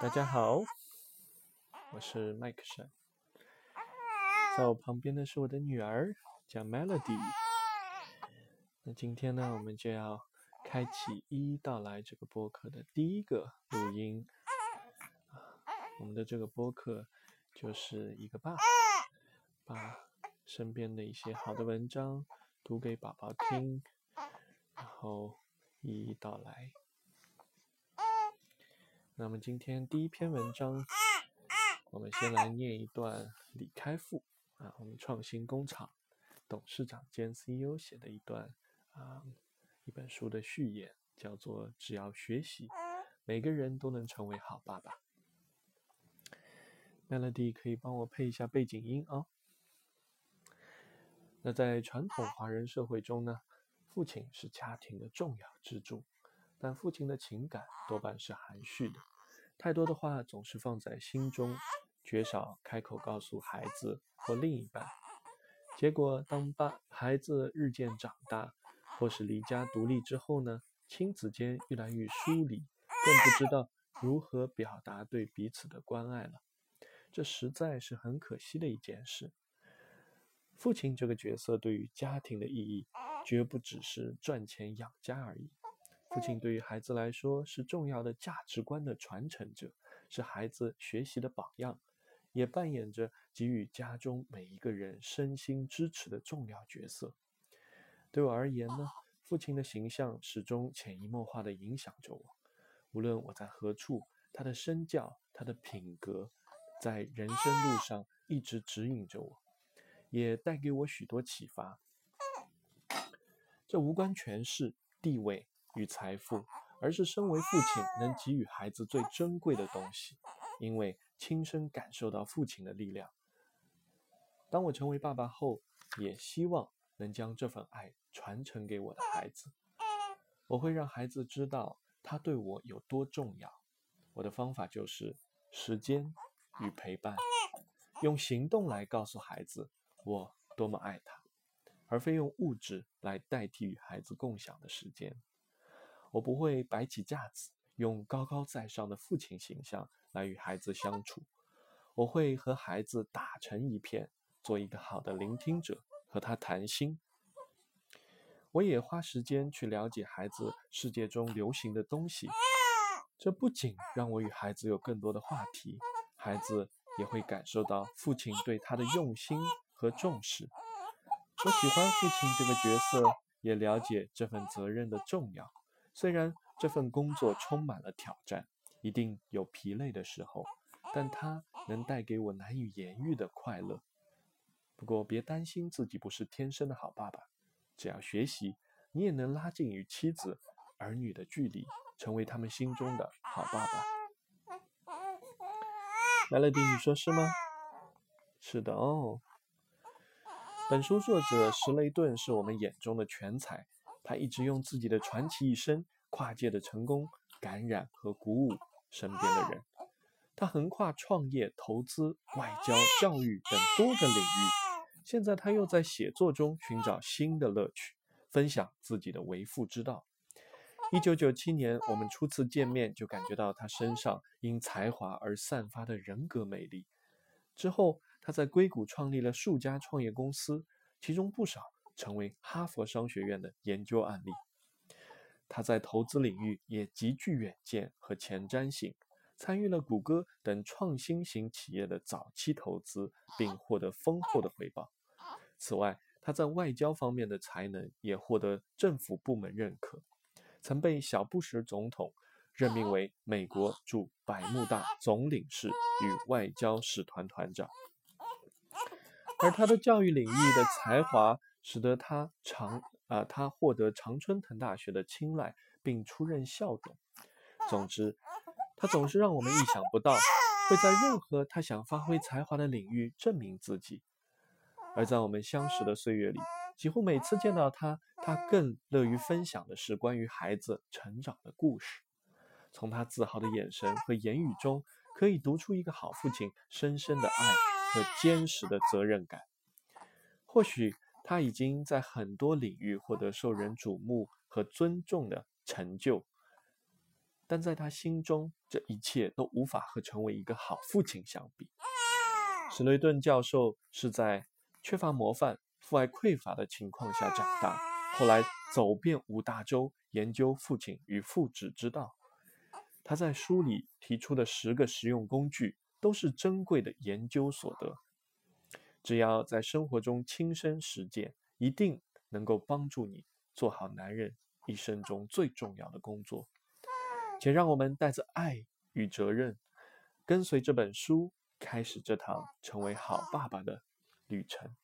大家好，我是麦克山，在我旁边的是我的女儿，叫 Melody。那今天呢，我们就要开启一一道来这个播客的第一个录音。我们的这个播客就是一个爸，把身边的一些好的文章读给宝宝听，然后一一道来。那么今天第一篇文章，我们先来念一段李开复啊，我们创新工厂董事长兼 CEO 写的一段啊一本书的序言，叫做“只要学习，每个人都能成为好爸爸”。Melody 可以帮我配一下背景音啊。那在传统华人社会中呢，父亲是家庭的重要支柱。但父亲的情感多半是含蓄的，太多的话总是放在心中，绝少开口告诉孩子或另一半。结果，当爸孩子日渐长大，或是离家独立之后呢，亲子间越来越疏离，更不知道如何表达对彼此的关爱了。这实在是很可惜的一件事。父亲这个角色对于家庭的意义，绝不只是赚钱养家而已。父亲对于孩子来说是重要的价值观的传承者，是孩子学习的榜样，也扮演着给予家中每一个人身心支持的重要角色。对我而言呢，父亲的形象始终潜移默化地影响着我。无论我在何处，他的身教、他的品格，在人生路上一直指引着我，也带给我许多启发。这无关权势、地位。与财富，而是身为父亲能给予孩子最珍贵的东西，因为亲身感受到父亲的力量。当我成为爸爸后，也希望能将这份爱传承给我的孩子。我会让孩子知道他对我有多重要。我的方法就是时间与陪伴，用行动来告诉孩子我多么爱他，而非用物质来代替与孩子共享的时间。我不会摆起架子，用高高在上的父亲形象来与孩子相处。我会和孩子打成一片，做一个好的聆听者，和他谈心。我也花时间去了解孩子世界中流行的东西。这不仅让我与孩子有更多的话题，孩子也会感受到父亲对他的用心和重视。我喜欢父亲这个角色，也了解这份责任的重要。虽然这份工作充满了挑战，一定有疲累的时候，但它能带给我难以言喻的快乐。不过别担心自己不是天生的好爸爸，只要学习，你也能拉近与妻子、儿女的距离，成为他们心中的好爸爸。Melody，你说是吗？是的哦。本书作者石雷顿是我们眼中的全才。他一直用自己的传奇一生，跨界的成功感染和鼓舞身边的人。他横跨创业、投资、外交、教育等多个领域。现在他又在写作中寻找新的乐趣，分享自己的为父之道。一九九七年，我们初次见面就感觉到他身上因才华而散发的人格魅力。之后，他在硅谷创立了数家创业公司，其中不少。成为哈佛商学院的研究案例。他在投资领域也极具远见和前瞻性，参与了谷歌等创新型企业的早期投资，并获得丰厚的回报。此外，他在外交方面的才能也获得政府部门认可，曾被小布什总统任命为美国驻百慕大总领事与外交使团团长。而他的教育领域的才华。使得他常啊，他获得常春藤大学的青睐，并出任校董。总之，他总是让我们意想不到，会在任何他想发挥才华的领域证明自己。而在我们相识的岁月里，几乎每次见到他，他更乐于分享的是关于孩子成长的故事。从他自豪的眼神和言语中，可以读出一个好父亲深深的爱和坚实的责任感。或许。他已经在很多领域获得受人瞩目和尊重的成就，但在他心中，这一切都无法和成为一个好父亲相比。史雷顿教授是在缺乏模范、父爱匮乏的情况下长大，后来走遍五大洲，研究父亲与父子之道。他在书里提出的十个实用工具，都是珍贵的研究所得。只要在生活中亲身实践，一定能够帮助你做好男人一生中最重要的工作。且让我们带着爱与责任，跟随这本书，开始这趟成为好爸爸的旅程。